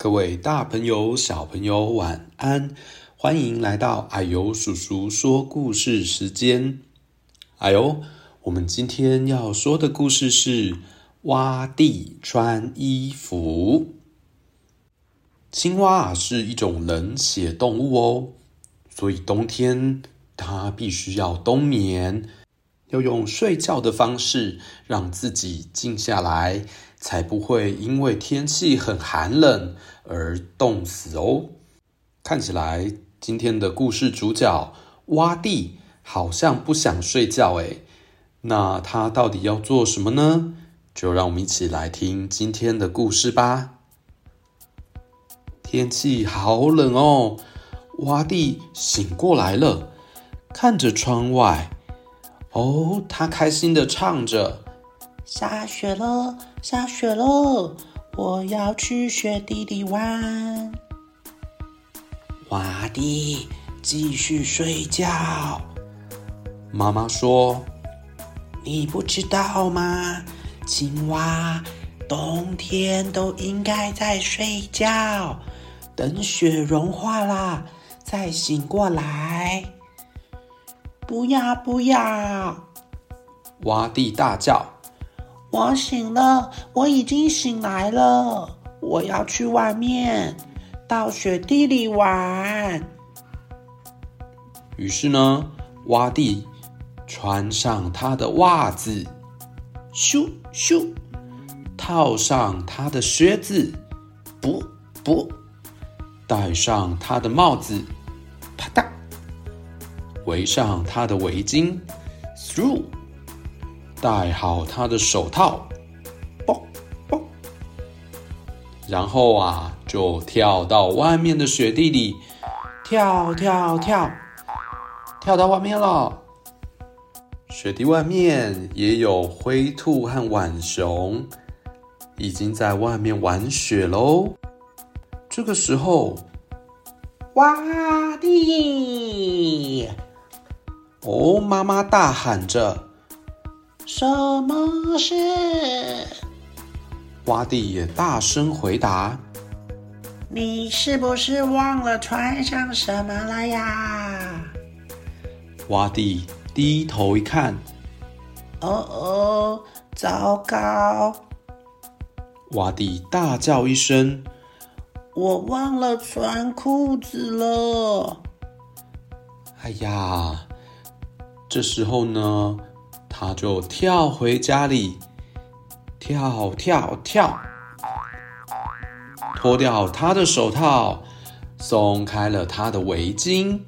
各位大朋友、小朋友，晚安！欢迎来到矮油叔叔说故事时间。啊呦，我们今天要说的故事是挖地穿衣服。青蛙是一种冷血动物哦，所以冬天它必须要冬眠，要用睡觉的方式让自己静下来。才不会因为天气很寒冷而冻死哦。看起来今天的故事主角挖地好像不想睡觉诶，那他到底要做什么呢？就让我们一起来听今天的故事吧。天气好冷哦，挖地醒过来了，看着窗外，哦，他开心地唱着。下雪了，下雪了，我要去雪地里玩。挖地，继续睡觉。妈妈说：“你不知道吗？青蛙冬天都应该在睡觉，等雪融化了再醒过来。”不要，不要！挖地大叫。我醒了，我已经醒来了。我要去外面，到雪地里玩。于是呢，挖地穿上他的袜子，咻咻，套上他的靴子，不不，戴上他的帽子，啪嗒，围上他的围巾，through。戴好他的手套，啵啵，然后啊，就跳到外面的雪地里，跳跳跳，跳到外面了。雪地外面也有灰兔和浣熊，已经在外面玩雪喽。这个时候，哇地！哦，妈妈大喊着。什么事？挖地也大声回答：“你是不是忘了穿上什么了呀？”挖地低头一看，哦哦，糟糕！挖地大叫一声：“我忘了穿裤子了！”哎呀，这时候呢？他就跳回家里，跳跳跳，脱掉他的手套，松开了他的围巾，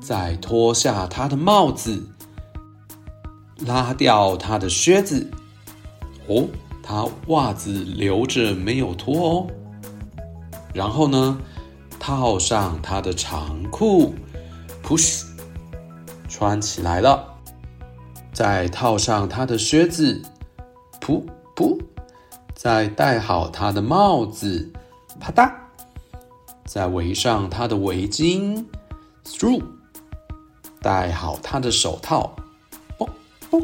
再脱下他的帽子，拉掉他的靴子。哦，他袜子留着没有脱哦。然后呢，套上他的长裤，push，穿起来了。再套上他的靴子，噗噗；再戴好他的帽子，啪嗒；再围上他的围巾，through；戴好他的手套，啵啵。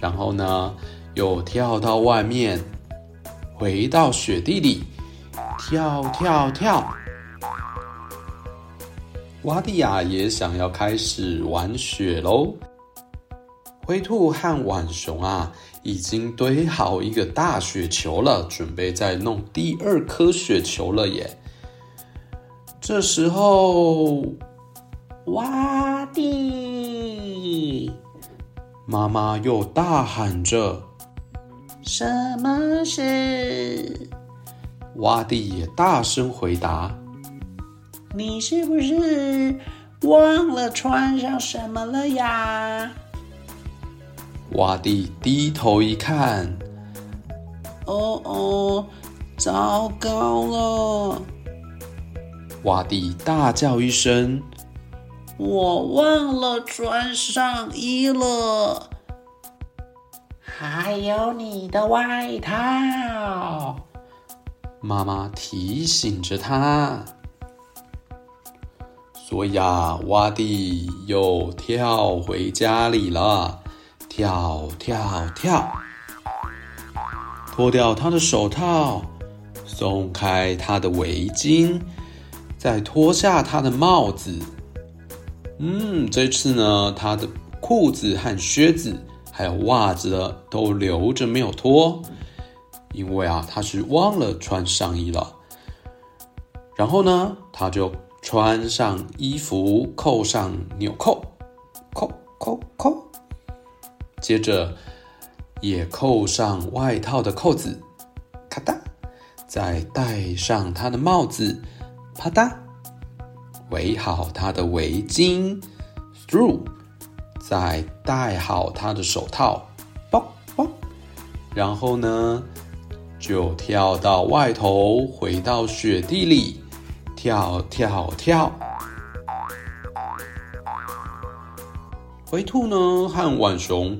然后呢，又跳到外面，回到雪地里，跳跳跳。挖地呀，也想要开始玩雪喽。灰兔和浣熊啊，已经堆好一个大雪球了，准备再弄第二颗雪球了耶。这时候，挖地，妈妈又大喊着：“什么事？”挖地也大声回答：“你是不是忘了穿上什么了呀？”挖地低头一看，哦哦，糟糕了！挖地大叫一声：“我忘了穿上衣了，还有你的外套。”妈妈提醒着他，所以啊，挖地又跳回家里了。跳跳跳，脱掉他的手套，松开他的围巾，再脱下他的帽子。嗯，这次呢，他的裤子和靴子还有袜子都留着没有脱，因为啊，他是忘了穿上衣了。然后呢，他就穿上衣服，扣上纽扣，扣扣扣，接着也扣上外套的扣子，咔哒，再戴上他的帽子，啪嗒，围好他的围巾，through，再戴好他的手套，啵啵，然后呢，就跳到外头，回到雪地里。跳跳跳！灰兔呢和浣熊，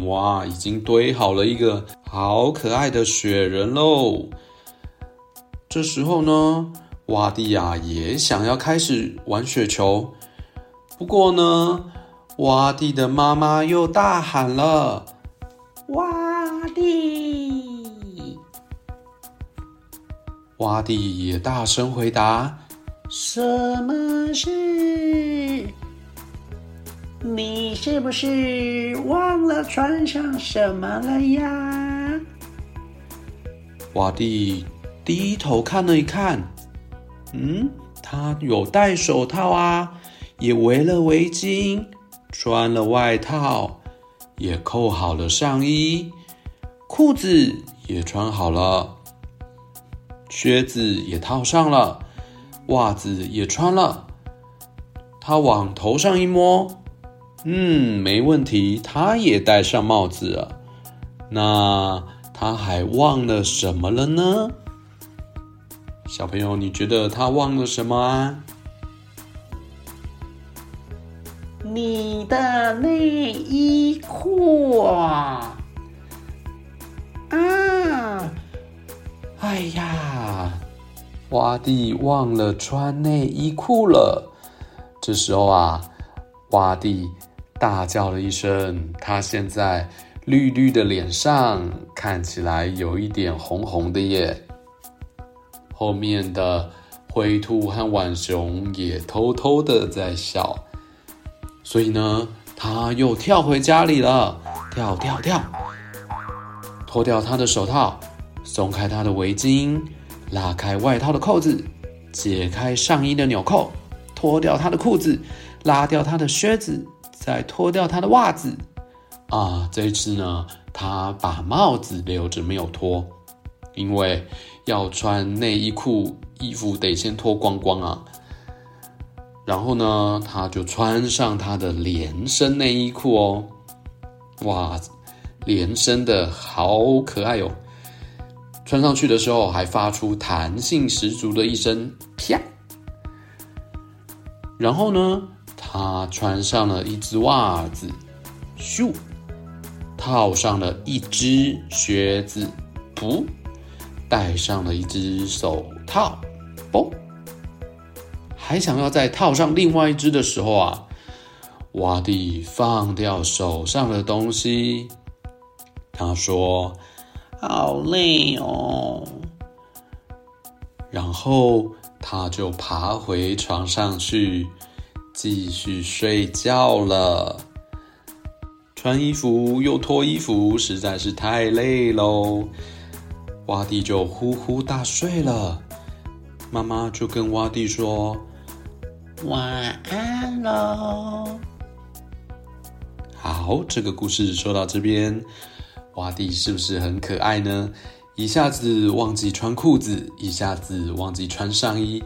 哇，已经堆好了一个好可爱的雪人喽。这时候呢，洼地呀也想要开始玩雪球，不过呢，洼地的妈妈又大喊了：“洼地！”洼地也大声回答：“什么事？你是不是忘了穿上什么了呀？”瓦蒂低头看了一看，嗯，他有戴手套啊，也围了围巾，穿了外套，也扣好了上衣，裤子也穿好了。靴子也套上了，袜子也穿了。他往头上一摸，嗯，没问题。他也戴上帽子了。那他还忘了什么了呢？小朋友，你觉得他忘了什么啊？你的内衣裤啊！啊！哎呀，洼地忘了穿内衣裤了。这时候啊，洼地大叫了一声，他现在绿绿的脸上看起来有一点红红的耶。后面的灰兔和浣熊也偷偷的在笑，所以呢，他又跳回家里了，跳跳跳，脱掉他的手套。松开他的围巾，拉开外套的扣子，解开上衣的纽扣，脱掉他的裤子，拉掉他的靴子，再脱掉他的袜子。啊，这一次呢，他把帽子留着没有脱，因为要穿内衣裤，衣服得先脱光光啊。然后呢，他就穿上他的连身内衣裤哦。哇，连身的好可爱、哦。穿上去的时候，还发出弹性十足的一声“啪”。然后呢，他穿上了一只袜子，咻；套上了一只靴子，噗；戴上了一只手套，哦。还想要再套上另外一只的时候啊，洼地放掉手上的东西，他说。好累哦，然后他就爬回床上去，继续睡觉了。穿衣服又脱衣服，实在是太累喽。洼地就呼呼大睡了。妈妈就跟洼地说：“晚安喽。”好，这个故事说到这边。洼地是不是很可爱呢？一下子忘记穿裤子，一下子忘记穿上衣，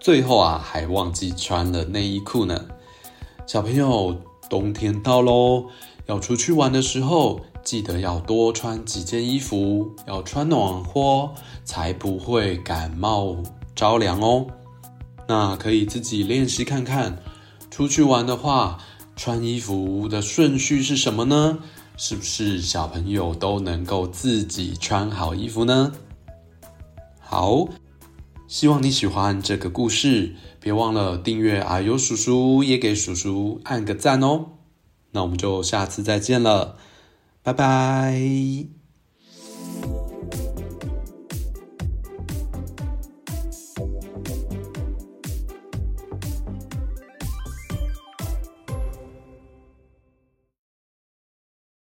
最后啊还忘记穿了内衣裤呢。小朋友，冬天到喽，要出去玩的时候，记得要多穿几件衣服，要穿暖和，才不会感冒着凉哦。那可以自己练习看看，出去玩的话，穿衣服的顺序是什么呢？是不是小朋友都能够自己穿好衣服呢？好，希望你喜欢这个故事，别忘了订阅阿尤叔叔，也给叔叔按个赞哦。那我们就下次再见了，拜拜。